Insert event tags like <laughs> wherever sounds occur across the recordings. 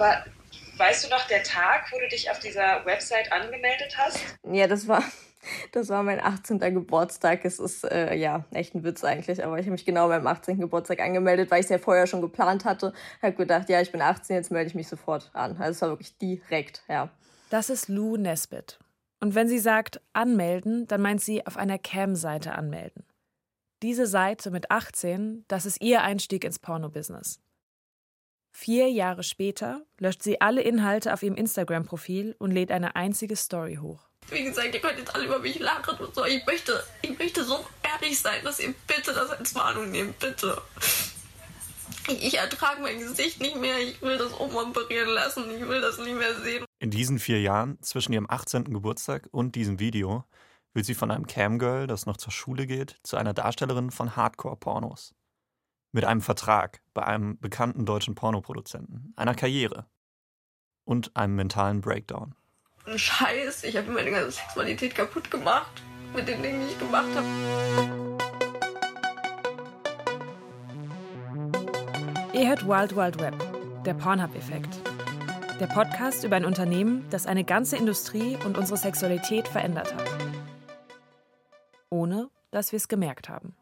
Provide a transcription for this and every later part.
Aber weißt du noch der Tag, wo du dich auf dieser Website angemeldet hast? Ja, das war, <laughs> das war mein 18. Geburtstag. Es ist äh, ja echt ein Witz eigentlich, aber ich habe mich genau beim 18. Geburtstag angemeldet, weil ich es ja vorher schon geplant hatte. Habe gedacht, ja, ich bin 18, jetzt melde ich mich sofort an. Also es war wirklich direkt, ja. Das ist Lou Nesbitt. Und wenn sie sagt anmelden, dann meint sie auf einer Cam-Seite anmelden. Diese Seite mit 18, das ist ihr Einstieg ins Porno-Business. Vier Jahre später löscht sie alle Inhalte auf ihrem Instagram-Profil und lädt eine einzige Story hoch. Wie gesagt, ihr könnt jetzt alle über mich lachen und so. Ich möchte, ich möchte so ehrlich sein, dass ihr bitte das als Warnung nehmt, bitte. Ich ertrage mein Gesicht nicht mehr. Ich will das umoperieren lassen. Ich will das nicht mehr sehen. In diesen vier Jahren, zwischen ihrem 18. Geburtstag und diesem Video, wird sie von einem Camgirl, das noch zur Schule geht, zu einer Darstellerin von Hardcore-Pornos. Mit einem Vertrag bei einem bekannten deutschen Pornoproduzenten, einer Karriere und einem mentalen Breakdown. Ein Scheiß, ich habe meine ganze Sexualität kaputt gemacht mit den Dingen, die ich gemacht habe. Ihr hört Wild Wild Web, der Pornhub-Effekt. Der Podcast über ein Unternehmen, das eine ganze Industrie und unsere Sexualität verändert hat. Ohne dass wir es gemerkt haben.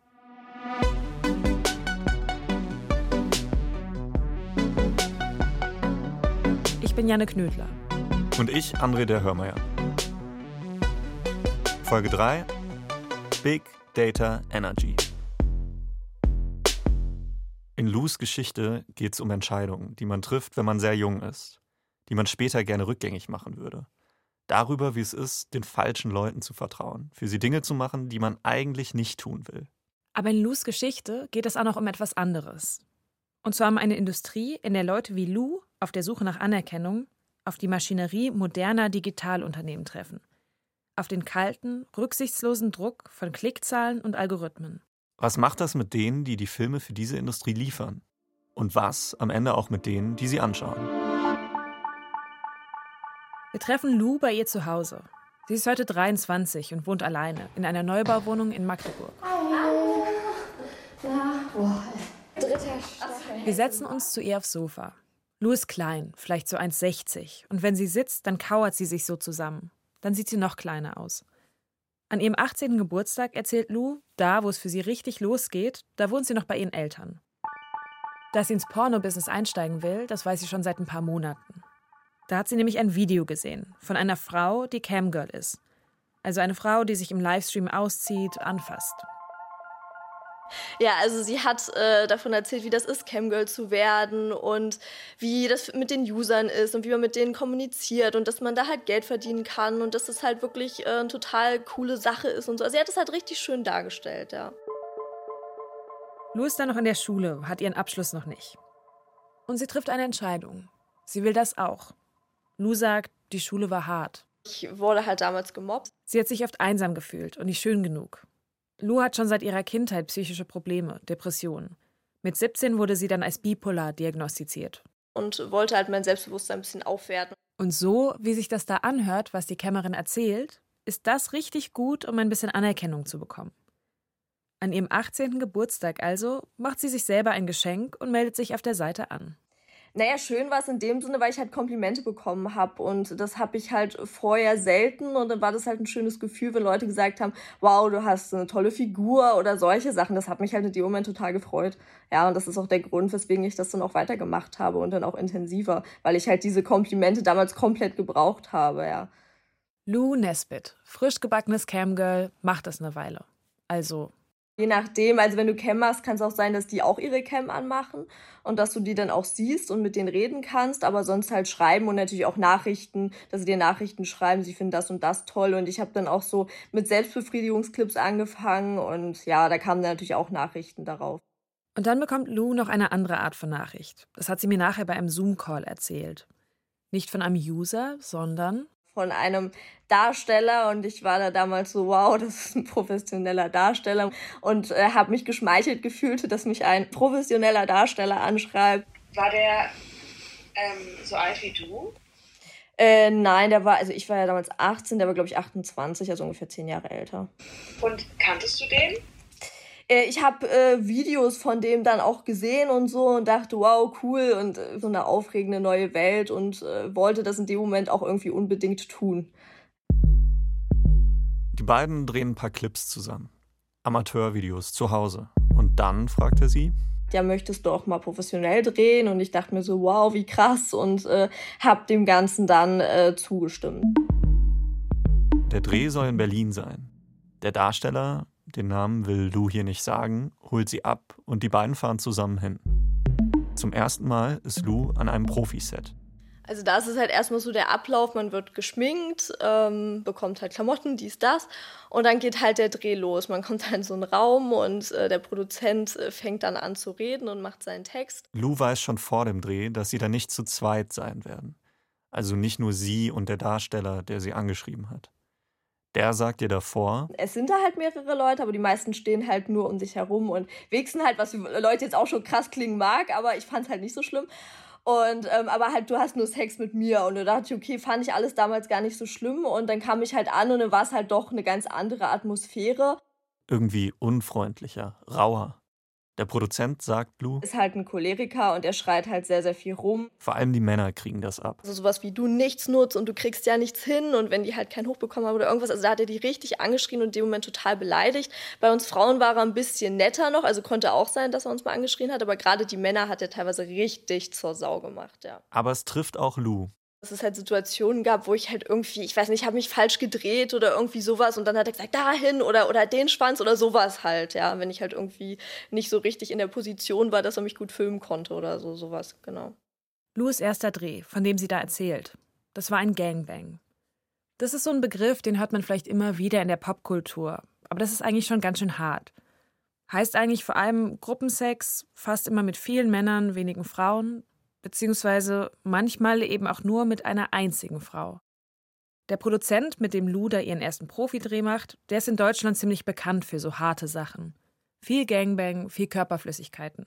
Bin Janne Knödler. Und ich, André der Hörmeier. Folge 3: Big Data Energy. In Lus Geschichte geht es um Entscheidungen, die man trifft, wenn man sehr jung ist, die man später gerne rückgängig machen würde. Darüber, wie es ist, den falschen Leuten zu vertrauen, für sie Dinge zu machen, die man eigentlich nicht tun will. Aber in Lus Geschichte geht es auch noch um etwas anderes. Und zwar um eine Industrie, in der Leute wie Lou auf der Suche nach Anerkennung auf die Maschinerie moderner Digitalunternehmen treffen. Auf den kalten, rücksichtslosen Druck von Klickzahlen und Algorithmen. Was macht das mit denen, die die Filme für diese Industrie liefern? Und was am Ende auch mit denen, die sie anschauen? Wir treffen Lou bei ihr zu Hause. Sie ist heute 23 und wohnt alleine in einer Neubauwohnung in Magdeburg. Wir setzen uns zu ihr aufs Sofa. Lou ist klein, vielleicht so 1,60. Und wenn sie sitzt, dann kauert sie sich so zusammen. Dann sieht sie noch kleiner aus. An ihrem 18. Geburtstag erzählt Lou, da wo es für sie richtig losgeht, da wohnt sie noch bei ihren Eltern. Dass sie ins Porno-Business einsteigen will, das weiß sie schon seit ein paar Monaten. Da hat sie nämlich ein Video gesehen von einer Frau, die Camgirl ist. Also eine Frau, die sich im Livestream auszieht, anfasst. Ja, also sie hat äh, davon erzählt, wie das ist, Camgirl zu werden und wie das mit den Usern ist und wie man mit denen kommuniziert und dass man da halt Geld verdienen kann und dass das halt wirklich äh, eine total coole Sache ist und so. Also sie hat es halt richtig schön dargestellt, ja. Lou ist dann noch in der Schule, hat ihren Abschluss noch nicht. Und sie trifft eine Entscheidung. Sie will das auch. Lou sagt, die Schule war hart. Ich wurde halt damals gemobbt. Sie hat sich oft einsam gefühlt und nicht schön genug. Lou hat schon seit ihrer Kindheit psychische Probleme, Depressionen. Mit 17 wurde sie dann als bipolar diagnostiziert. Und wollte halt mein Selbstbewusstsein ein bisschen aufwerten. Und so, wie sich das da anhört, was die Kämmerin erzählt, ist das richtig gut, um ein bisschen Anerkennung zu bekommen. An ihrem 18. Geburtstag also macht sie sich selber ein Geschenk und meldet sich auf der Seite an. Naja, schön war es in dem Sinne, weil ich halt Komplimente bekommen habe und das habe ich halt vorher selten und dann war das halt ein schönes Gefühl, wenn Leute gesagt haben, wow, du hast eine tolle Figur oder solche Sachen. Das hat mich halt in dem Moment total gefreut. Ja, und das ist auch der Grund, weswegen ich das dann auch weitergemacht habe und dann auch intensiver, weil ich halt diese Komplimente damals komplett gebraucht habe, ja. Lou Nesbitt, frisch gebackenes Camgirl, macht das eine Weile. Also Je nachdem, also wenn du Cam machst, kann es auch sein, dass die auch ihre Cam anmachen und dass du die dann auch siehst und mit denen reden kannst, aber sonst halt schreiben und natürlich auch Nachrichten, dass sie dir Nachrichten schreiben, sie finden das und das toll und ich habe dann auch so mit Selbstbefriedigungsclips angefangen und ja, da kamen dann natürlich auch Nachrichten darauf. Und dann bekommt Lou noch eine andere Art von Nachricht. Das hat sie mir nachher bei einem Zoom-Call erzählt. Nicht von einem User, sondern von einem Darsteller und ich war da damals so, wow, das ist ein professioneller Darsteller und äh, habe mich geschmeichelt gefühlt, dass mich ein professioneller Darsteller anschreibt. War der ähm, so alt wie du? Äh, nein, der war, also ich war ja damals 18, der war glaube ich 28, also ungefähr zehn Jahre älter. Und kanntest du den? Äh, ich habe äh, Videos von dem dann auch gesehen und so und dachte, wow, cool und äh, so eine aufregende neue Welt und äh, wollte das in dem Moment auch irgendwie unbedingt tun. Die beiden drehen ein paar Clips zusammen. Amateurvideos zu Hause. Und dann fragt er sie, ja, möchtest du auch mal professionell drehen? Und ich dachte mir so, wow, wie krass und äh, habe dem Ganzen dann äh, zugestimmt. Der Dreh soll in Berlin sein. Der Darsteller, den Namen will Lou hier nicht sagen, holt sie ab und die beiden fahren zusammen hin. Zum ersten Mal ist Lou an einem Profiset. Also da ist es halt erstmal so der Ablauf, man wird geschminkt, ähm, bekommt halt Klamotten, dies, das und dann geht halt der Dreh los. Man kommt dann in so einen Raum und äh, der Produzent äh, fängt dann an zu reden und macht seinen Text. Lou weiß schon vor dem Dreh, dass sie da nicht zu zweit sein werden. Also nicht nur sie und der Darsteller, der sie angeschrieben hat. Der sagt dir davor. Es sind da halt mehrere Leute, aber die meisten stehen halt nur um sich herum und wichsen halt, was für Leute jetzt auch schon krass klingen mag, aber ich fand es halt nicht so schlimm. Und ähm, aber halt, du hast nur Sex mit mir. Und da dachte ich, okay, fand ich alles damals gar nicht so schlimm. Und dann kam ich halt an und dann war es halt doch eine ganz andere Atmosphäre. Irgendwie unfreundlicher, rauer. Der Produzent sagt Blue. Ist halt ein Choleriker und er schreit halt sehr, sehr viel rum. Vor allem die Männer kriegen das ab. Also sowas wie du nichts nutzt und du kriegst ja nichts hin und wenn die halt keinen Hoch bekommen haben oder irgendwas. Also da hat er die richtig angeschrien und in dem Moment total beleidigt. Bei uns Frauen war er ein bisschen netter noch, also konnte auch sein, dass er uns mal angeschrien hat, aber gerade die Männer hat er teilweise richtig zur Sau gemacht, ja. Aber es trifft auch Lou dass es halt Situationen gab, wo ich halt irgendwie, ich weiß nicht, ich habe mich falsch gedreht oder irgendwie sowas und dann hat er gesagt, dahin oder, oder den Schwanz oder sowas halt, ja, wenn ich halt irgendwie nicht so richtig in der Position war, dass er mich gut filmen konnte oder so, sowas, genau. Louis erster Dreh, von dem sie da erzählt, das war ein Gangbang. Das ist so ein Begriff, den hört man vielleicht immer wieder in der Popkultur, aber das ist eigentlich schon ganz schön hart. Heißt eigentlich vor allem Gruppensex, fast immer mit vielen Männern, wenigen Frauen, beziehungsweise manchmal eben auch nur mit einer einzigen Frau. Der Produzent, mit dem Luda ihren ersten Profidreh macht, der ist in Deutschland ziemlich bekannt für so harte Sachen. Viel Gangbang, viel Körperflüssigkeiten.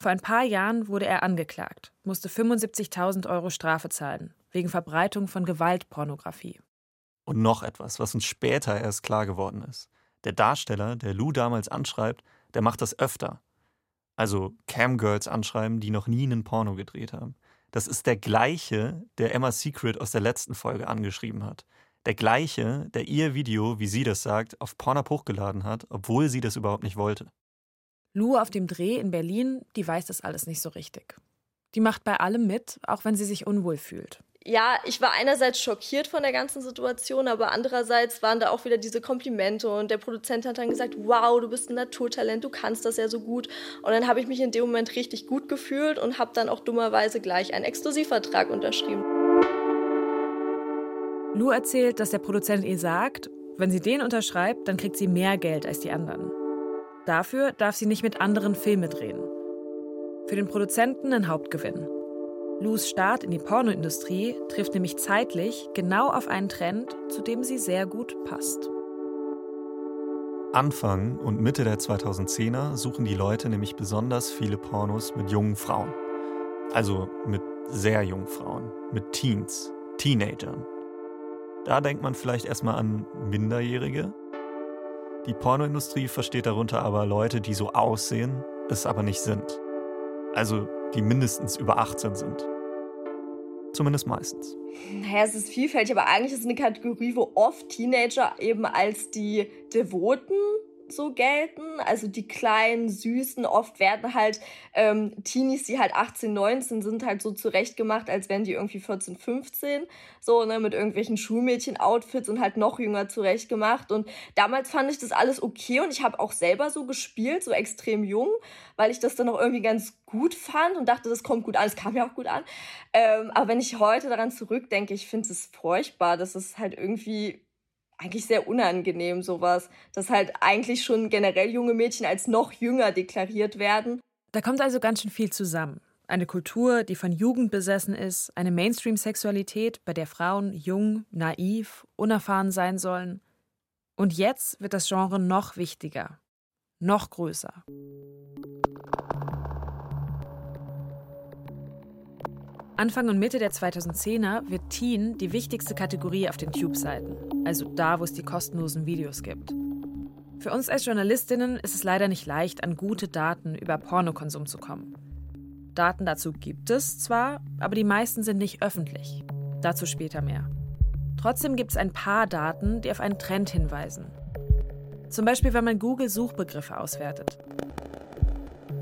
Vor ein paar Jahren wurde er angeklagt, musste 75.000 Euro Strafe zahlen, wegen Verbreitung von Gewaltpornografie. Und noch etwas, was uns später erst klar geworden ist. Der Darsteller, der Lou damals anschreibt, der macht das öfter. Also Camgirls anschreiben, die noch nie einen Porno gedreht haben. Das ist der gleiche, der Emma Secret aus der letzten Folge angeschrieben hat. Der gleiche, der ihr Video, wie sie das sagt, auf Pornhub hochgeladen hat, obwohl sie das überhaupt nicht wollte. Lou auf dem Dreh in Berlin, die weiß das alles nicht so richtig. Die macht bei allem mit, auch wenn sie sich unwohl fühlt ja, ich war einerseits schockiert von der ganzen Situation, aber andererseits waren da auch wieder diese Komplimente und der Produzent hat dann gesagt, wow, du bist ein Naturtalent, du kannst das ja so gut. Und dann habe ich mich in dem Moment richtig gut gefühlt und habe dann auch dummerweise gleich einen Exklusivvertrag unterschrieben. Lou erzählt, dass der Produzent ihr sagt, wenn sie den unterschreibt, dann kriegt sie mehr Geld als die anderen. Dafür darf sie nicht mit anderen Filme drehen. Für den Produzenten ein Hauptgewinn. Lus Start in die Pornoindustrie trifft nämlich zeitlich genau auf einen Trend, zu dem sie sehr gut passt. Anfang und Mitte der 2010er suchen die Leute nämlich besonders viele Pornos mit jungen Frauen. Also mit sehr jungen Frauen, mit Teens, Teenagern. Da denkt man vielleicht erstmal an Minderjährige. Die Pornoindustrie versteht darunter aber Leute, die so aussehen, es aber nicht sind. Also die mindestens über 18 sind. Zumindest meistens. Naja, es ist vielfältig, aber eigentlich ist es eine Kategorie, wo oft Teenager eben als die Devoten so gelten. Also die kleinen, süßen, oft werden halt ähm, Teenies, die halt 18, 19 sind, halt so zurechtgemacht, als wären die irgendwie 14, 15. So, ne, mit irgendwelchen Schulmädchen-Outfits und halt noch jünger zurechtgemacht. Und damals fand ich das alles okay und ich habe auch selber so gespielt, so extrem jung, weil ich das dann auch irgendwie ganz gut fand und dachte, das kommt gut an. Es kam ja auch gut an. Ähm, aber wenn ich heute daran zurückdenke, ich finde es furchtbar, dass es halt irgendwie eigentlich sehr unangenehm, sowas. Dass halt eigentlich schon generell junge Mädchen als noch jünger deklariert werden. Da kommt also ganz schön viel zusammen. Eine Kultur, die von Jugend besessen ist, eine Mainstream-Sexualität, bei der Frauen jung, naiv, unerfahren sein sollen. Und jetzt wird das Genre noch wichtiger, noch größer. Anfang und Mitte der 2010er wird Teen die wichtigste Kategorie auf den Tube-Seiten, also da, wo es die kostenlosen Videos gibt. Für uns als Journalistinnen ist es leider nicht leicht, an gute Daten über Pornokonsum zu kommen. Daten dazu gibt es zwar, aber die meisten sind nicht öffentlich. Dazu später mehr. Trotzdem gibt es ein paar Daten, die auf einen Trend hinweisen. Zum Beispiel, wenn man Google-Suchbegriffe auswertet.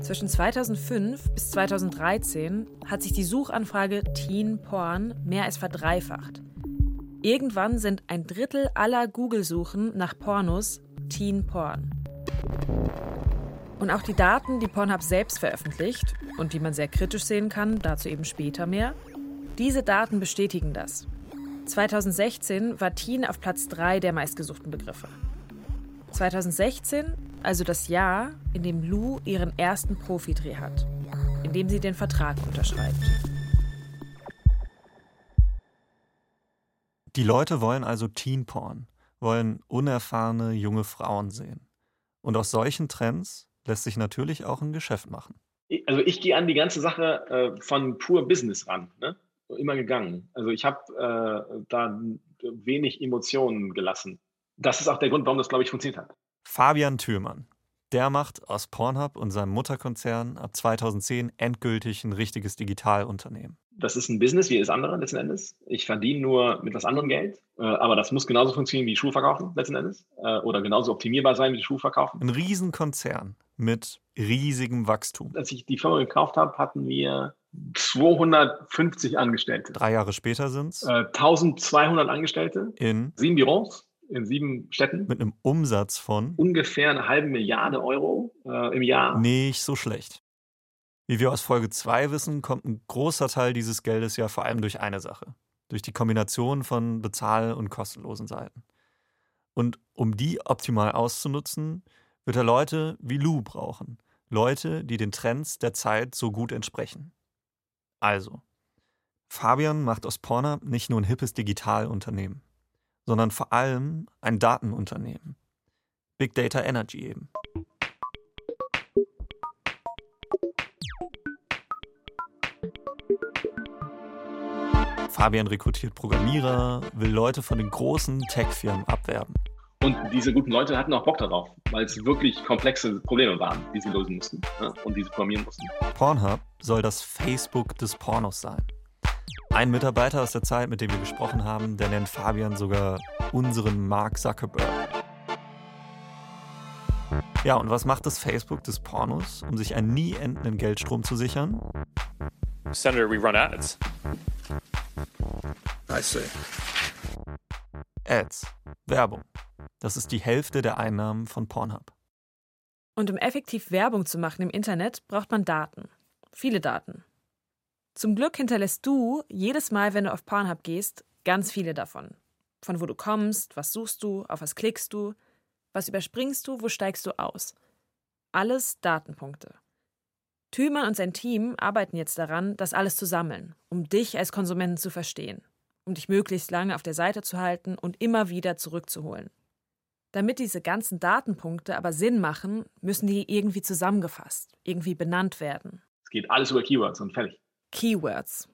Zwischen 2005 bis 2013 hat sich die Suchanfrage Teen Porn mehr als verdreifacht. Irgendwann sind ein Drittel aller Google-Suchen nach Pornos Teen Porn. Und auch die Daten, die Pornhub selbst veröffentlicht und die man sehr kritisch sehen kann, dazu eben später mehr, diese Daten bestätigen das. 2016 war Teen auf Platz 3 der meistgesuchten Begriffe. 2016, also das Jahr, in dem Lou ihren ersten Profidreh hat, in dem sie den Vertrag unterschreibt. Die Leute wollen also Teen Porn, wollen unerfahrene junge Frauen sehen. Und aus solchen Trends lässt sich natürlich auch ein Geschäft machen. Also ich gehe an die ganze Sache äh, von pur Business ran, ne? immer gegangen. Also ich habe äh, da wenig Emotionen gelassen. Das ist auch der Grund, warum das, glaube ich, funktioniert hat. Fabian Thürmann, der macht aus Pornhub und seinem Mutterkonzern ab 2010 endgültig ein richtiges Digitalunternehmen. Das ist ein Business wie alles andere letzten Endes. Ich verdiene nur mit was anderem Geld, äh, aber das muss genauso funktionieren wie Schuhe verkaufen letzten Endes äh, oder genauso optimierbar sein wie Schuhe verkaufen. Ein Riesenkonzern mit riesigem Wachstum. Als ich die Firma gekauft habe, hatten wir 250 Angestellte. Drei Jahre später sind es äh, 1200 Angestellte in sieben Büros in sieben Städten. Mit einem Umsatz von ungefähr eine halbe Milliarde Euro äh, im Jahr. Nicht so schlecht. Wie wir aus Folge 2 wissen, kommt ein großer Teil dieses Geldes ja vor allem durch eine Sache. Durch die Kombination von bezahl- und kostenlosen Seiten. Und um die optimal auszunutzen, wird er Leute wie Lou brauchen. Leute, die den Trends der Zeit so gut entsprechen. Also, Fabian macht aus Pornhub nicht nur ein hippes Digitalunternehmen sondern vor allem ein Datenunternehmen. Big Data Energy eben. Fabian rekrutiert Programmierer, will Leute von den großen Tech-Firmen abwerben. Und diese guten Leute hatten auch Bock darauf, weil es wirklich komplexe Probleme waren, die sie lösen mussten ne? und die sie programmieren mussten. Pornhub soll das Facebook des Pornos sein. Ein Mitarbeiter aus der Zeit, mit dem wir gesprochen haben, der nennt Fabian sogar unseren Mark Zuckerberg. Ja, und was macht das Facebook des Pornos, um sich einen nie endenden Geldstrom zu sichern? Senator, we run ads. I see. Ads, Werbung. Das ist die Hälfte der Einnahmen von Pornhub. Und um effektiv Werbung zu machen im Internet, braucht man Daten. Viele Daten. Zum Glück hinterlässt du jedes Mal, wenn du auf Pornhub gehst, ganz viele davon. Von wo du kommst, was suchst du, auf was klickst du, was überspringst du, wo steigst du aus. Alles Datenpunkte. Thümann und sein Team arbeiten jetzt daran, das alles zu sammeln, um dich als Konsumenten zu verstehen, um dich möglichst lange auf der Seite zu halten und immer wieder zurückzuholen. Damit diese ganzen Datenpunkte aber Sinn machen, müssen die irgendwie zusammengefasst, irgendwie benannt werden. Es geht alles über Keywords und fertig. Keywords.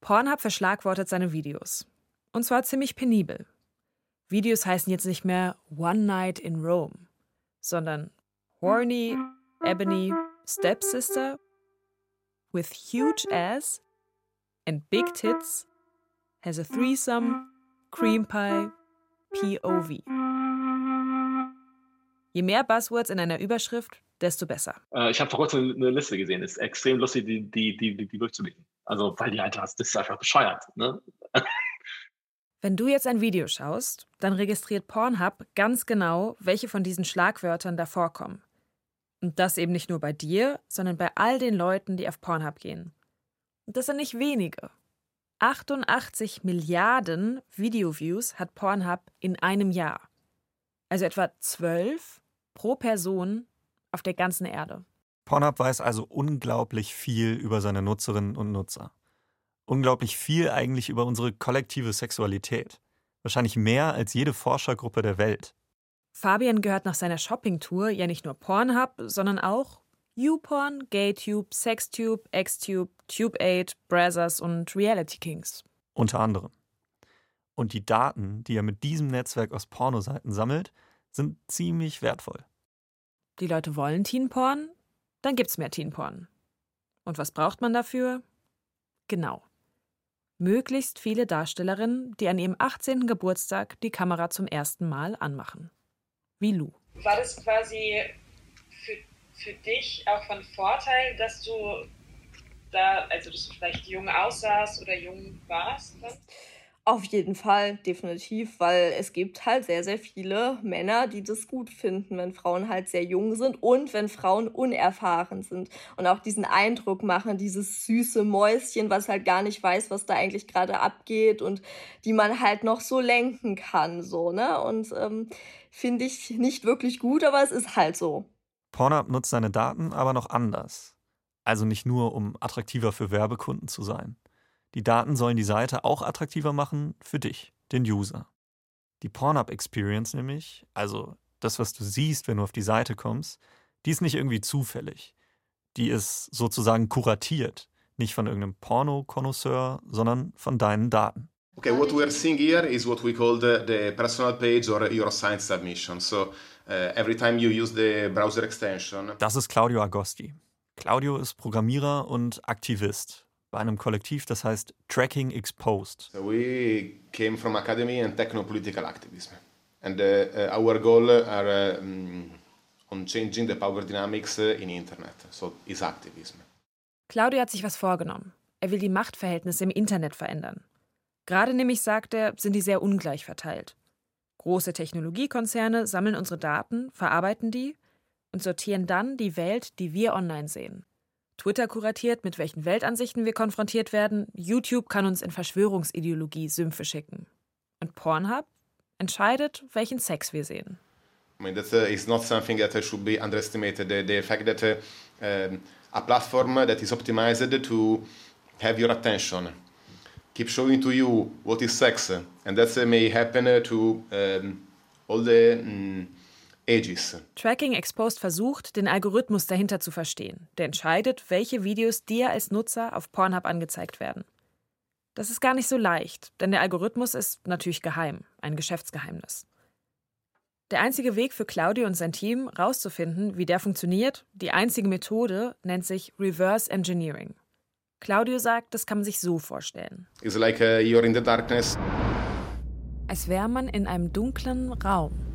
Pornhub verschlagwortet seine Videos. Und zwar ziemlich penibel. Videos heißen jetzt nicht mehr One Night in Rome, sondern Horny, Ebony, Stepsister with huge ass and big tits has a threesome, cream pie, POV. Je mehr Buzzwords in einer Überschrift, desto besser. Äh, ich habe vor kurzem eine Liste gesehen. Ist extrem lustig, die, die, die, die, durchzublicken. Also, weil die halt, das ist einfach bescheuert. Ne? <laughs> <laughs> Wenn du jetzt ein Video schaust, dann registriert Pornhub ganz genau, welche von diesen Schlagwörtern da vorkommen. Und das eben nicht nur bei dir, sondern bei all den Leuten, die auf Pornhub gehen. Und das sind nicht wenige. 88 Milliarden Videoviews hat Pornhub in einem Jahr. Also etwa 12 pro Person auf der ganzen Erde. Pornhub weiß also unglaublich viel über seine Nutzerinnen und Nutzer. Unglaublich viel eigentlich über unsere kollektive Sexualität. Wahrscheinlich mehr als jede Forschergruppe der Welt. Fabian gehört nach seiner Shoppingtour ja nicht nur Pornhub, sondern auch YouPorn, GayTube, Sextube, Xtube, Tube8, Brazzers und Reality Kings. Unter anderem. Und die Daten, die er mit diesem Netzwerk aus Pornoseiten sammelt, sind ziemlich wertvoll. Die Leute wollen Teenporn, dann gibt's mehr Teenporn. Und was braucht man dafür? Genau. Möglichst viele Darstellerinnen, die an ihrem 18. Geburtstag die Kamera zum ersten Mal anmachen. Wie Lou. War das quasi für, für dich auch von Vorteil, dass du da, also dass du vielleicht jung aussahst oder jung warst? Dann? Auf jeden Fall, definitiv, weil es gibt halt sehr, sehr viele Männer, die das gut finden, wenn Frauen halt sehr jung sind und wenn Frauen unerfahren sind und auch diesen Eindruck machen, dieses süße Mäuschen, was halt gar nicht weiß, was da eigentlich gerade abgeht und die man halt noch so lenken kann, so, ne? Und ähm, finde ich nicht wirklich gut, aber es ist halt so. Pornhub nutzt seine Daten aber noch anders. Also nicht nur, um attraktiver für Werbekunden zu sein. Die Daten sollen die Seite auch attraktiver machen für dich, den User. Die Pornhub Experience nämlich, also das, was du siehst, wenn du auf die Seite kommst, die ist nicht irgendwie zufällig. Die ist sozusagen kuratiert, nicht von irgendeinem Porno-Konnoisseur, sondern von deinen Daten. Okay, what we are seeing here is what we call the, the personal page or your assigned submission. So uh, every time you use the browser extension. Das ist Claudio Agosti. Claudio ist Programmierer und Aktivist bei einem Kollektiv, das heißt Tracking Exposed. So we came from academy and techno-political activism. And uh, uh our goal are uh, on changing the power dynamics uh, in Internet. So is activism. Claudio hat sich was vorgenommen. Er will die Machtverhältnisse im Internet verändern. Gerade nämlich, sagt er, sind die sehr ungleich verteilt. Große Technologiekonzerne sammeln unsere Daten, verarbeiten die und sortieren dann die Welt, die wir online sehen. Twitter kuratiert, mit welchen Weltansichten wir konfrontiert werden. YouTube kann uns in Verschwörungsideologie Sümpfe schicken. Und Pornhub entscheidet, welchen Sex wir sehen. I mean, that uh, is not something that should be underestimated. The, the fact that uh, um, a platform that is optimized to have your attention, keep showing to you what is sex, and that uh, may happen uh, to um, all the um, Aegis. Tracking Exposed versucht, den Algorithmus dahinter zu verstehen, der entscheidet, welche Videos dir als Nutzer auf Pornhub angezeigt werden. Das ist gar nicht so leicht, denn der Algorithmus ist natürlich geheim, ein Geschäftsgeheimnis. Der einzige Weg für Claudio und sein Team, rauszufinden, wie der funktioniert, die einzige Methode nennt sich Reverse Engineering. Claudio sagt, das kann man sich so vorstellen. It's like uh, you're in the darkness. Als wäre man in einem dunklen Raum.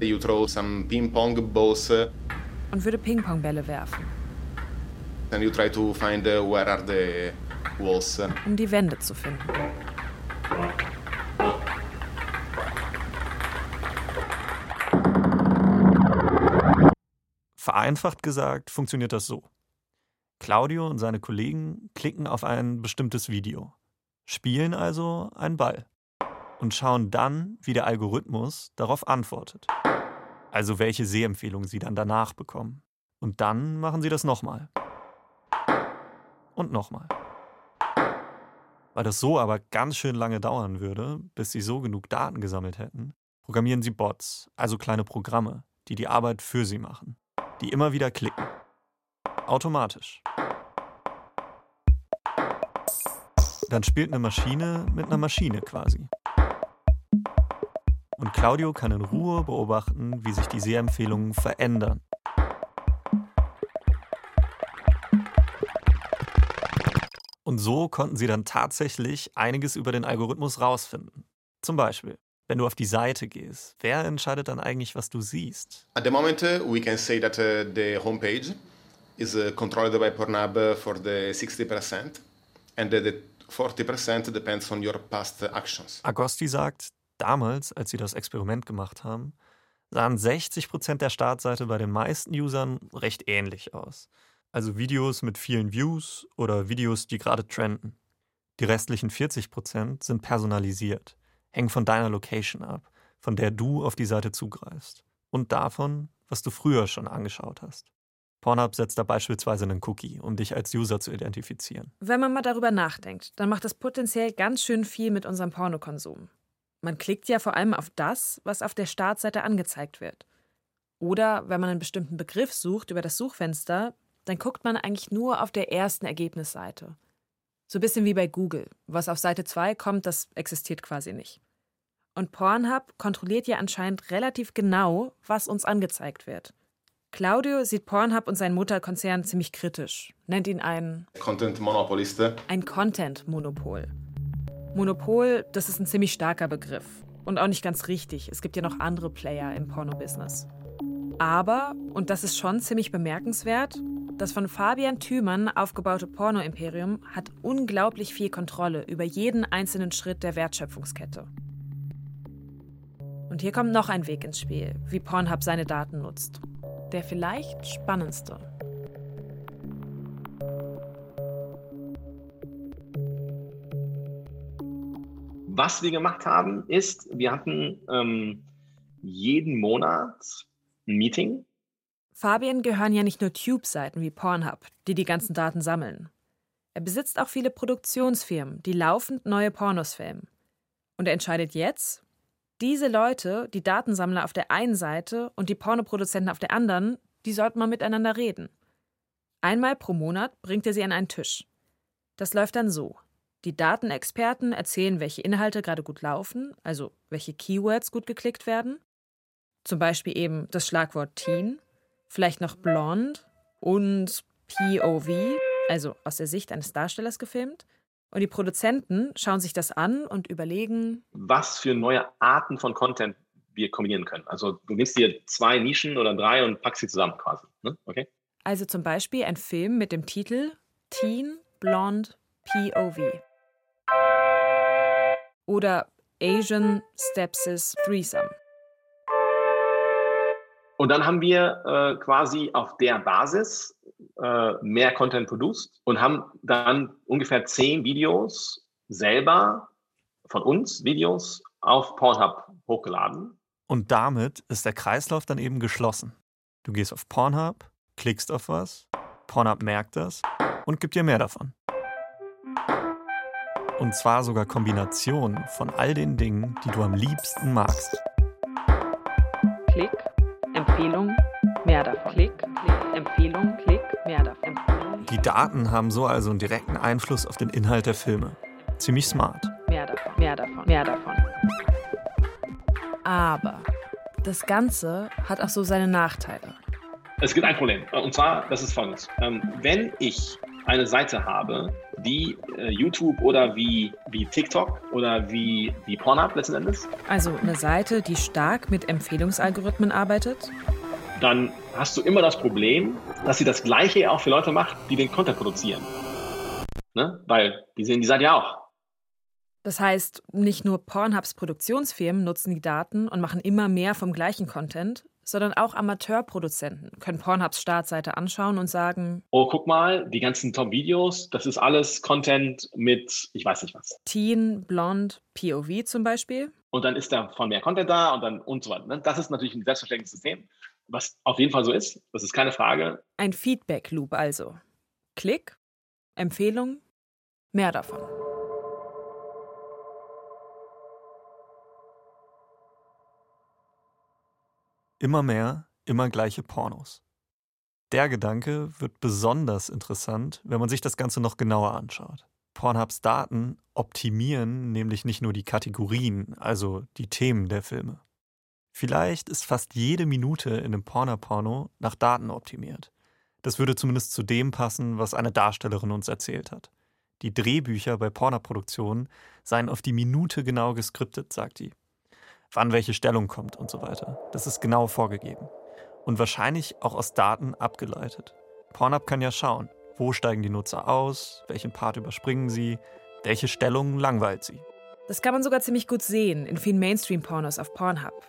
You throw some ping pong balls. Uh, und würde Ping-Pong-Bälle werfen. And you try to find uh, where are the walls. Um die Wände zu finden. Vereinfacht gesagt funktioniert das so. Claudio und seine Kollegen klicken auf ein bestimmtes Video, spielen also einen Ball und schauen dann, wie der Algorithmus darauf antwortet. Also welche Sehempfehlung sie dann danach bekommen. Und dann machen sie das nochmal. Und nochmal. Weil das so aber ganz schön lange dauern würde, bis sie so genug Daten gesammelt hätten, programmieren sie Bots, also kleine Programme, die die Arbeit für sie machen, die immer wieder klicken. Automatisch. Dann spielt eine Maschine mit einer Maschine quasi. Und Claudio kann in Ruhe beobachten, wie sich die Sehempfehlungen verändern. Und so konnten sie dann tatsächlich einiges über den Algorithmus rausfinden. Zum Beispiel, wenn du auf die Seite gehst, wer entscheidet dann eigentlich, was du siehst? At the moment, uh, we can say that uh, the homepage is uh, controlled by Pornhub for the 60% and the 40% depends on your past actions. Agosti sagt, damals, als sie das Experiment gemacht haben, sahen 60 Prozent der Startseite bei den meisten Usern recht ähnlich aus. Also Videos mit vielen Views oder Videos, die gerade trenden. Die restlichen 40 Prozent sind personalisiert, hängen von deiner Location ab, von der du auf die Seite zugreifst. Und davon, was du früher schon angeschaut hast. Pornhub setzt da beispielsweise einen Cookie, um dich als User zu identifizieren. Wenn man mal darüber nachdenkt, dann macht das potenziell ganz schön viel mit unserem Pornokonsum. Man klickt ja vor allem auf das, was auf der Startseite angezeigt wird. Oder wenn man einen bestimmten Begriff sucht über das Suchfenster, dann guckt man eigentlich nur auf der ersten Ergebnisseite. So ein bisschen wie bei Google. Was auf Seite 2 kommt, das existiert quasi nicht. Und Pornhub kontrolliert ja anscheinend relativ genau, was uns angezeigt wird. Claudio sieht Pornhub und seinen Mutterkonzern ziemlich kritisch, nennt ihn ein Content Monopolist. Ein Content-Monopol. Monopol, das ist ein ziemlich starker Begriff. Und auch nicht ganz richtig. Es gibt ja noch andere Player im Porno-Business. Aber, und das ist schon ziemlich bemerkenswert, das von Fabian Thümann aufgebaute Porno-Imperium hat unglaublich viel Kontrolle über jeden einzelnen Schritt der Wertschöpfungskette. Und hier kommt noch ein Weg ins Spiel, wie Pornhub seine Daten nutzt. Der vielleicht spannendste. Was wir gemacht haben, ist, wir hatten ähm, jeden Monat ein Meeting. Fabian gehören ja nicht nur Tube-Seiten wie Pornhub, die die ganzen Daten sammeln. Er besitzt auch viele Produktionsfirmen, die laufend neue Pornos filmen. Und er entscheidet jetzt, diese Leute, die Datensammler auf der einen Seite und die Pornoproduzenten auf der anderen, die sollten mal miteinander reden. Einmal pro Monat bringt er sie an einen Tisch. Das läuft dann so. Die Datenexperten erzählen, welche Inhalte gerade gut laufen, also welche Keywords gut geklickt werden. Zum Beispiel eben das Schlagwort Teen, vielleicht noch Blond und POV, also aus der Sicht eines Darstellers gefilmt. Und die Produzenten schauen sich das an und überlegen, was für neue Arten von Content wir kombinieren können. Also du nimmst dir zwei Nischen oder drei und packst sie zusammen quasi. Ne? Okay? Also zum Beispiel ein Film mit dem Titel Teen Blonde POV. Oder Asian Stepsis Threesome. Und dann haben wir äh, quasi auf der Basis äh, mehr Content produced und haben dann ungefähr zehn Videos selber von uns, Videos, auf Pornhub hochgeladen. Und damit ist der Kreislauf dann eben geschlossen. Du gehst auf Pornhub, klickst auf was, Pornhub merkt das und gibt dir mehr davon. Und zwar sogar Kombinationen von all den Dingen, die du am liebsten magst. Klick, Empfehlung, mehr davon. Klick, Klick, Empfehlung, Klick, mehr davon. Die Daten haben so also einen direkten Einfluss auf den Inhalt der Filme. Ziemlich smart. Mehr davon, mehr davon, mehr davon. Aber das Ganze hat auch so seine Nachteile. Es gibt ein Problem. Und zwar, das ist folgendes. Ähm, wenn ich eine Seite habe, wie äh, YouTube oder wie, wie TikTok oder wie, wie Pornhub letzten Endes. Also eine Seite, die stark mit Empfehlungsalgorithmen arbeitet. Dann hast du immer das Problem, dass sie das Gleiche auch für Leute macht, die den Content produzieren. Ne? Weil die sehen die Seite ja auch. Das heißt, nicht nur Pornhubs Produktionsfirmen nutzen die Daten und machen immer mehr vom gleichen Content, sondern auch Amateurproduzenten können Pornhubs Startseite anschauen und sagen: Oh, guck mal, die ganzen Top-Videos, das ist alles Content mit, ich weiß nicht was. Teen, Blond, POV zum Beispiel. Und dann ist da von mehr Content da und dann und so weiter. Ne? Das ist natürlich ein selbstverständliches System, was auf jeden Fall so ist. Das ist keine Frage. Ein Feedback-Loop also. Klick, Empfehlung, mehr davon. Immer mehr, immer gleiche Pornos. Der Gedanke wird besonders interessant, wenn man sich das Ganze noch genauer anschaut. Pornhubs Daten optimieren nämlich nicht nur die Kategorien, also die Themen der Filme. Vielleicht ist fast jede Minute in einem Porno-Porno nach Daten optimiert. Das würde zumindest zu dem passen, was eine Darstellerin uns erzählt hat. Die Drehbücher bei Pornoproduktionen seien auf die Minute genau geskriptet, sagt die wann welche Stellung kommt und so weiter. Das ist genau vorgegeben. Und wahrscheinlich auch aus Daten abgeleitet. Pornhub kann ja schauen, wo steigen die Nutzer aus, welchen Part überspringen sie, welche Stellung langweilt sie. Das kann man sogar ziemlich gut sehen in vielen Mainstream-Pornos auf Pornhub.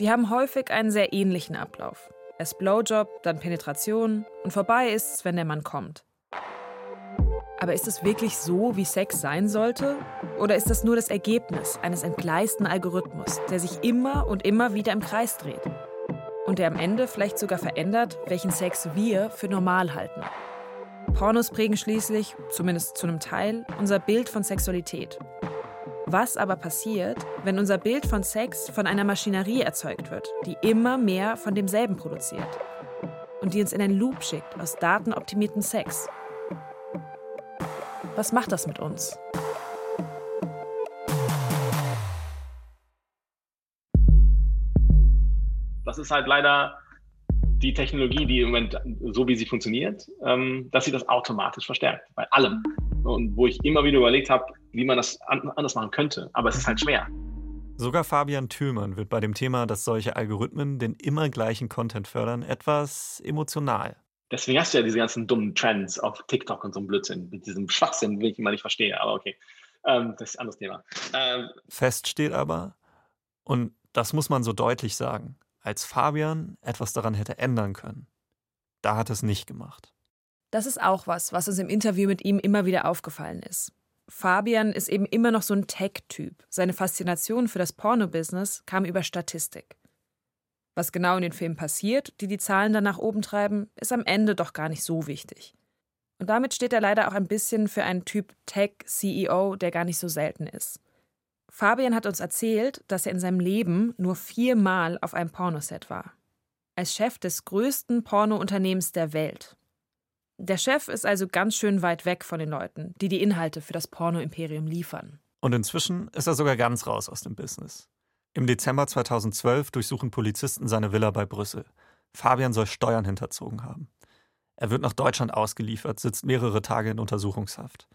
Die haben häufig einen sehr ähnlichen Ablauf. Erst Blowjob, dann Penetration und vorbei ist es, wenn der Mann kommt. Aber ist es wirklich so, wie Sex sein sollte? Oder ist das nur das Ergebnis eines entgleisten Algorithmus, der sich immer und immer wieder im Kreis dreht? Und der am Ende vielleicht sogar verändert, welchen Sex wir für normal halten. Pornos prägen schließlich, zumindest zu einem Teil, unser Bild von Sexualität. Was aber passiert, wenn unser Bild von Sex von einer Maschinerie erzeugt wird, die immer mehr von demselben produziert? Und die uns in einen Loop schickt aus datenoptimierten Sex, was macht das mit uns? Das ist halt leider die Technologie, die im Moment so wie sie funktioniert, ähm, dass sie das automatisch verstärkt bei allem. Und wo ich immer wieder überlegt habe, wie man das anders machen könnte. Aber es ist halt schwer. Sogar Fabian Thülmann wird bei dem Thema, dass solche Algorithmen den immer gleichen Content fördern, etwas emotional. Deswegen hast du ja diese ganzen dummen Trends auf TikTok und so ein Blödsinn, mit diesem Schwachsinn, den ich immer nicht verstehe, aber okay. Ähm, das ist ein anderes Thema. Ähm, Fest steht aber, und das muss man so deutlich sagen, als Fabian etwas daran hätte ändern können, da hat es nicht gemacht. Das ist auch was, was uns im Interview mit ihm immer wieder aufgefallen ist. Fabian ist eben immer noch so ein Tech-Typ. Seine Faszination für das Porno-Business kam über Statistik. Was genau in den Filmen passiert, die die Zahlen dann nach oben treiben, ist am Ende doch gar nicht so wichtig. Und damit steht er leider auch ein bisschen für einen Typ Tech-CEO, der gar nicht so selten ist. Fabian hat uns erzählt, dass er in seinem Leben nur viermal auf einem Pornoset war. Als Chef des größten Pornounternehmens der Welt. Der Chef ist also ganz schön weit weg von den Leuten, die die Inhalte für das Porno-Imperium liefern. Und inzwischen ist er sogar ganz raus aus dem Business. Im Dezember 2012 durchsuchen Polizisten seine Villa bei Brüssel. Fabian soll Steuern hinterzogen haben. Er wird nach Deutschland ausgeliefert, sitzt mehrere Tage in Untersuchungshaft.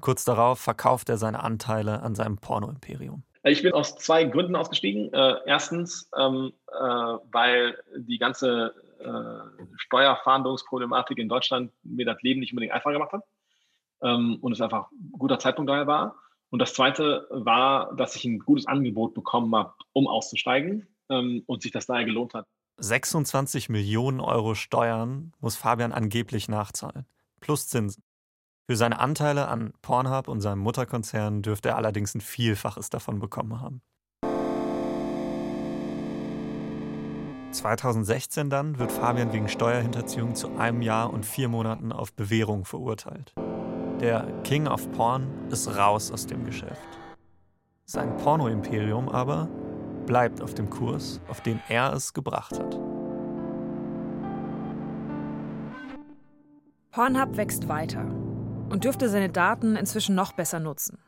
Kurz darauf verkauft er seine Anteile an seinem Porno-Imperium. Ich bin aus zwei Gründen ausgestiegen. Äh, erstens, ähm, äh, weil die ganze äh, Steuerfahndungsproblematik in Deutschland mir das Leben nicht unbedingt einfacher gemacht hat ähm, und es einfach ein guter Zeitpunkt daher war. Und das Zweite war, dass ich ein gutes Angebot bekommen habe, um auszusteigen ähm, und sich das daher gelohnt hat. 26 Millionen Euro Steuern muss Fabian angeblich nachzahlen, plus Zinsen. Für seine Anteile an Pornhub und seinem Mutterkonzern dürfte er allerdings ein Vielfaches davon bekommen haben. 2016 dann wird Fabian wegen Steuerhinterziehung zu einem Jahr und vier Monaten auf Bewährung verurteilt. Der King of Porn ist raus aus dem Geschäft. Sein Porno-Imperium aber bleibt auf dem Kurs, auf den er es gebracht hat. Pornhub wächst weiter und dürfte seine Daten inzwischen noch besser nutzen.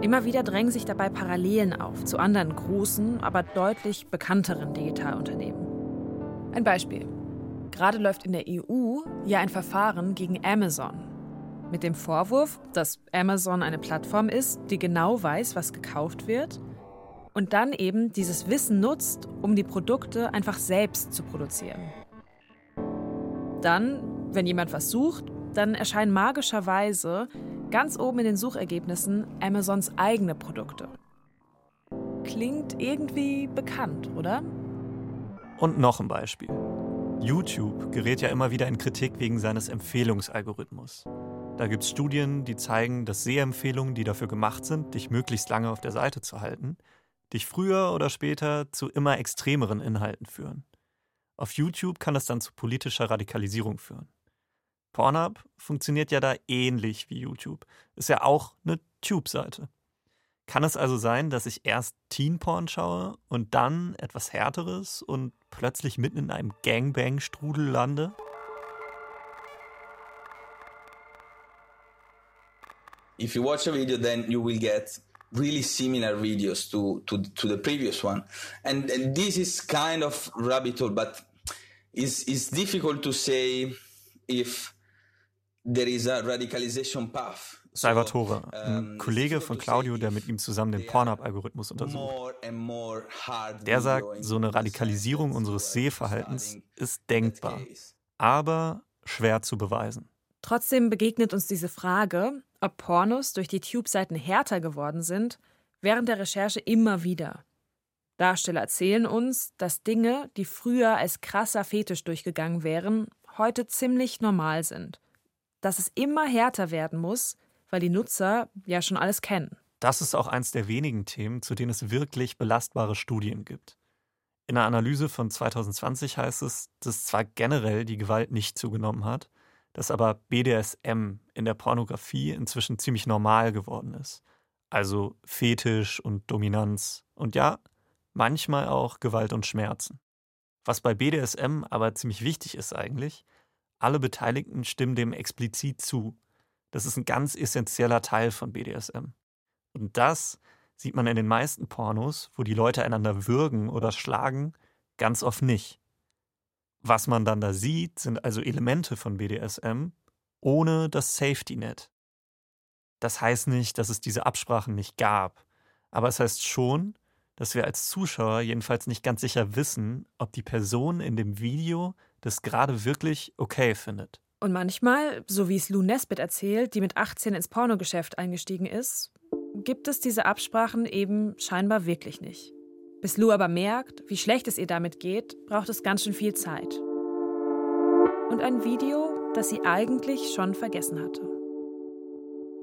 Immer wieder drängen sich dabei Parallelen auf zu anderen großen, aber deutlich bekannteren Digitalunternehmen. Ein Beispiel. Gerade läuft in der EU ja ein Verfahren gegen Amazon. Mit dem Vorwurf, dass Amazon eine Plattform ist, die genau weiß, was gekauft wird und dann eben dieses Wissen nutzt, um die Produkte einfach selbst zu produzieren. Dann, wenn jemand was sucht, dann erscheinen magischerweise ganz oben in den Suchergebnissen Amazons eigene Produkte. Klingt irgendwie bekannt, oder? Und noch ein Beispiel. YouTube gerät ja immer wieder in Kritik wegen seines Empfehlungsalgorithmus. Da gibt es Studien, die zeigen, dass Sehempfehlungen, die dafür gemacht sind, dich möglichst lange auf der Seite zu halten, dich früher oder später zu immer extremeren Inhalten führen. Auf YouTube kann das dann zu politischer Radikalisierung führen. Pornhub funktioniert ja da ähnlich wie YouTube. Ist ja auch eine Tube-Seite. Kann es also sein, dass ich erst Teen-Porn schaue und dann etwas Härteres und plötzlich mitten in einem Gangbang-Strudel lande? If you watch a video, then you will get really similar videos to, to, to the previous one. And, and this is kind of rabbit hole, but it's, it's difficult to say if there is a radicalization path. Salvatore, ein Kollege von Claudio, der mit ihm zusammen den Pornhub-Algorithmus untersucht. Der sagt, so eine Radikalisierung unseres Sehverhaltens ist denkbar, aber schwer zu beweisen. Trotzdem begegnet uns diese Frage, ob Pornos durch die Tube-Seiten härter geworden sind, während der Recherche immer wieder. Darsteller erzählen uns, dass Dinge, die früher als krasser Fetisch durchgegangen wären, heute ziemlich normal sind. Dass es immer härter werden muss, weil die Nutzer ja schon alles kennen. Das ist auch eins der wenigen Themen, zu denen es wirklich belastbare Studien gibt. In einer Analyse von 2020 heißt es, dass zwar generell die Gewalt nicht zugenommen hat, dass aber BDSM in der Pornografie inzwischen ziemlich normal geworden ist. Also Fetisch und Dominanz und ja, manchmal auch Gewalt und Schmerzen. Was bei BDSM aber ziemlich wichtig ist eigentlich, alle Beteiligten stimmen dem explizit zu. Das ist ein ganz essentieller Teil von BDSM. Und das sieht man in den meisten Pornos, wo die Leute einander würgen oder schlagen, Ganz oft nicht. Was man dann da sieht, sind also Elemente von BDSM ohne das Safety Net. Das heißt nicht, dass es diese Absprachen nicht gab, aber es heißt schon, dass wir als Zuschauer jedenfalls nicht ganz sicher wissen, ob die Person in dem Video das gerade wirklich okay findet. Und manchmal, so wie es Lou Nesbitt erzählt, die mit 18 ins Pornogeschäft eingestiegen ist, gibt es diese Absprachen eben scheinbar wirklich nicht. Bis Lou aber merkt, wie schlecht es ihr damit geht, braucht es ganz schön viel Zeit. Und ein Video, das sie eigentlich schon vergessen hatte.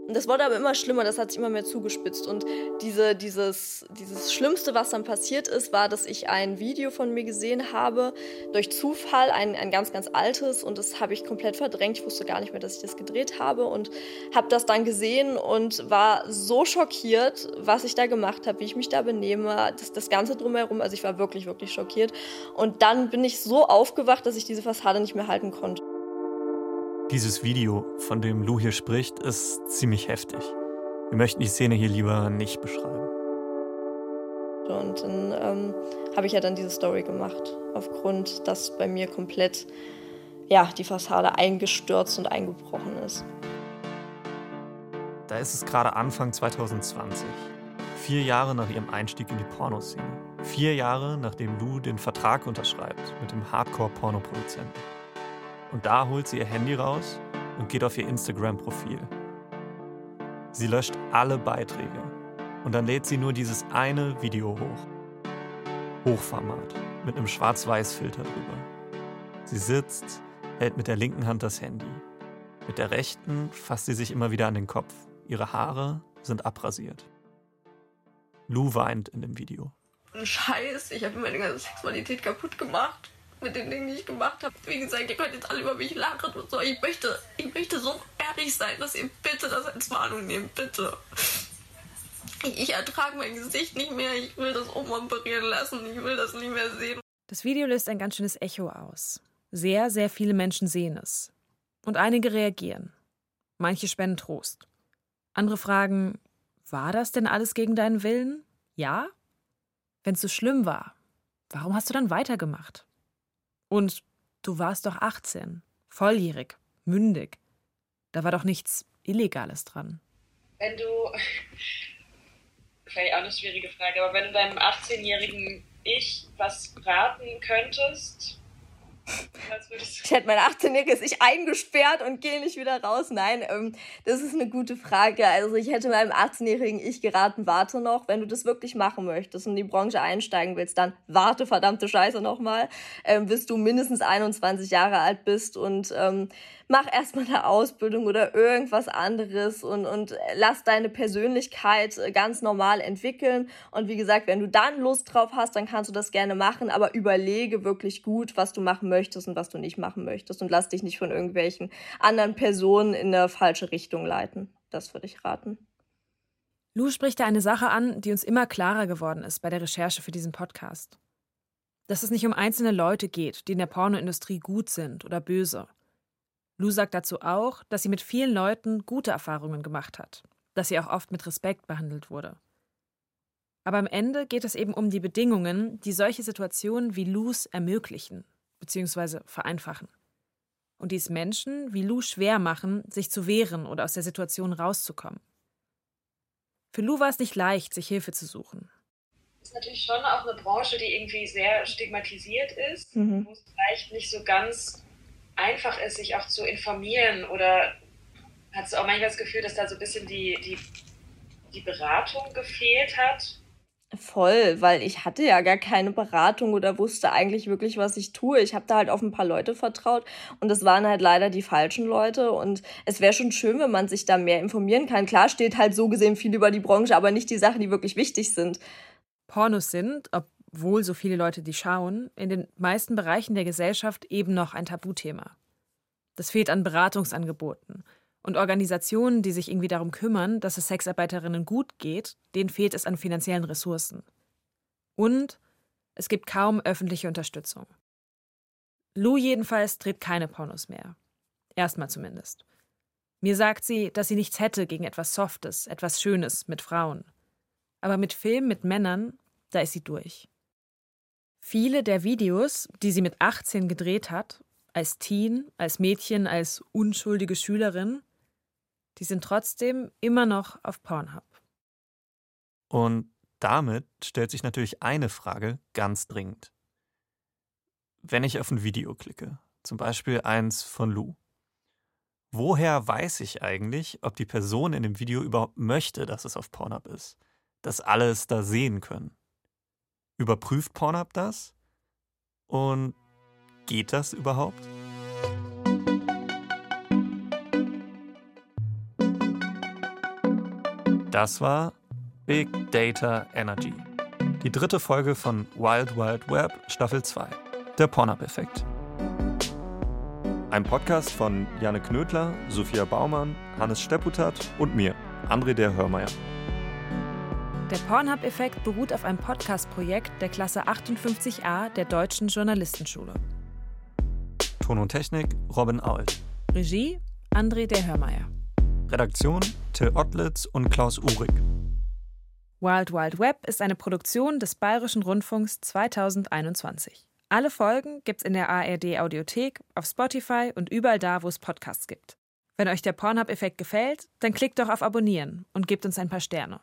Und das wurde aber immer schlimmer, das hat sich immer mehr zugespitzt. Und diese, dieses, dieses Schlimmste, was dann passiert ist, war, dass ich ein Video von mir gesehen habe, durch Zufall, ein, ein ganz, ganz altes. Und das habe ich komplett verdrängt. Ich wusste gar nicht mehr, dass ich das gedreht habe. Und habe das dann gesehen und war so schockiert, was ich da gemacht habe, wie ich mich da benehme, das, das Ganze drumherum. Also ich war wirklich, wirklich schockiert. Und dann bin ich so aufgewacht, dass ich diese Fassade nicht mehr halten konnte. Dieses Video, von dem Lou hier spricht, ist ziemlich heftig. Wir möchten die Szene hier lieber nicht beschreiben. Und dann ähm, habe ich ja dann diese Story gemacht, aufgrund, dass bei mir komplett ja, die Fassade eingestürzt und eingebrochen ist. Da ist es gerade Anfang 2020. Vier Jahre nach ihrem Einstieg in die Pornoszene. Vier Jahre nachdem Lou den Vertrag unterschreibt mit dem Hardcore-Pornoproduzenten. Und da holt sie ihr Handy raus und geht auf ihr Instagram-Profil. Sie löscht alle Beiträge und dann lädt sie nur dieses eine Video hoch. Hochformat mit einem Schwarz-Weiß-Filter drüber. Sie sitzt, hält mit der linken Hand das Handy. Mit der rechten fasst sie sich immer wieder an den Kopf. Ihre Haare sind abrasiert. Lou weint in dem Video. Scheiß, ich habe meine ganze Sexualität kaputt gemacht mit den Dingen, die ich gemacht habe. Wie gesagt, ihr könnt jetzt alle über mich lachen und so. Ich möchte, ich möchte so ehrlich sein, dass ihr bitte das als Warnung nehmt, bitte. Ich, ertrage mein Gesicht nicht mehr. Ich will das umoperieren lassen. Ich will das nicht mehr sehen. Das Video löst ein ganz schönes Echo aus. Sehr, sehr viele Menschen sehen es. Und einige reagieren. Manche spenden Trost. Andere fragen, war das denn alles gegen deinen Willen? Ja? Wenn es so schlimm war, warum hast du dann weitergemacht? Und du warst doch 18, volljährig, mündig. Da war doch nichts Illegales dran. Wenn du, vielleicht auch eine schwierige Frage, aber wenn du deinem 18-jährigen Ich was raten könntest, ich hätte mein 18-jähriges Ich eingesperrt und gehe nicht wieder raus. Nein, ähm, das ist eine gute Frage. Also ich hätte meinem 18-jährigen Ich geraten, warte noch. Wenn du das wirklich machen möchtest und in die Branche einsteigen willst, dann warte verdammte Scheiße nochmal, ähm, bis du mindestens 21 Jahre alt bist und ähm, mach erstmal eine Ausbildung oder irgendwas anderes und, und lass deine Persönlichkeit äh, ganz normal entwickeln. Und wie gesagt, wenn du dann Lust drauf hast, dann kannst du das gerne machen, aber überlege wirklich gut, was du machen möchtest und was du nicht machen möchtest und lass dich nicht von irgendwelchen anderen Personen in eine falsche Richtung leiten. Das würde ich raten. Lou spricht da eine Sache an, die uns immer klarer geworden ist bei der Recherche für diesen Podcast. Dass es nicht um einzelne Leute geht, die in der Pornoindustrie gut sind oder böse. Lou sagt dazu auch, dass sie mit vielen Leuten gute Erfahrungen gemacht hat, dass sie auch oft mit Respekt behandelt wurde. Aber am Ende geht es eben um die Bedingungen, die solche Situationen wie Lous ermöglichen bzw. vereinfachen. Und die es Menschen wie Lou schwer machen, sich zu wehren oder aus der Situation rauszukommen. Für Lou war es nicht leicht, sich Hilfe zu suchen. Das ist natürlich schon auch eine Branche, die irgendwie sehr stigmatisiert ist, mhm. wo es vielleicht nicht so ganz einfach ist, sich auch zu informieren? Oder hast du auch manchmal das Gefühl, dass da so ein bisschen die, die, die Beratung gefehlt hat? Voll, weil ich hatte ja gar keine Beratung oder wusste eigentlich wirklich, was ich tue. Ich habe da halt auf ein paar Leute vertraut und das waren halt leider die falschen Leute und es wäre schon schön, wenn man sich da mehr informieren kann. Klar steht halt so gesehen viel über die Branche, aber nicht die Sachen, die wirklich wichtig sind. Pornos sind, ob wohl so viele Leute die schauen, in den meisten Bereichen der Gesellschaft eben noch ein Tabuthema. Das fehlt an Beratungsangeboten. Und Organisationen, die sich irgendwie darum kümmern, dass es Sexarbeiterinnen gut geht, denen fehlt es an finanziellen Ressourcen. Und es gibt kaum öffentliche Unterstützung. Lou jedenfalls dreht keine Pornos mehr. Erstmal zumindest. Mir sagt sie, dass sie nichts hätte gegen etwas Softes, etwas Schönes mit Frauen. Aber mit Film mit Männern, da ist sie durch. Viele der Videos, die sie mit 18 gedreht hat, als Teen, als Mädchen, als unschuldige Schülerin, die sind trotzdem immer noch auf Pornhub. Und damit stellt sich natürlich eine Frage ganz dringend. Wenn ich auf ein Video klicke, zum Beispiel eins von Lou, woher weiß ich eigentlich, ob die Person in dem Video überhaupt möchte, dass es auf Pornhub ist, dass alle es da sehen können? Überprüft Pornhub das? Und geht das überhaupt? Das war Big Data Energy. Die dritte Folge von Wild Wild Web Staffel 2. Der Pornhub-Effekt. Ein Podcast von Janne Knödler, Sophia Baumann, Hannes Stepputat und mir, André der Hörmeier. Der Pornhub-Effekt beruht auf einem Podcast-Projekt der Klasse 58a der Deutschen Journalistenschule. Ton und Technik Robin Aul. Regie André der Hörmeier. Redaktion Till Ottlitz und Klaus Uhrig. Wild Wild Web ist eine Produktion des Bayerischen Rundfunks 2021. Alle Folgen gibt's in der ARD Audiothek, auf Spotify und überall da, wo es Podcasts gibt. Wenn euch der Pornhub-Effekt gefällt, dann klickt doch auf Abonnieren und gebt uns ein paar Sterne.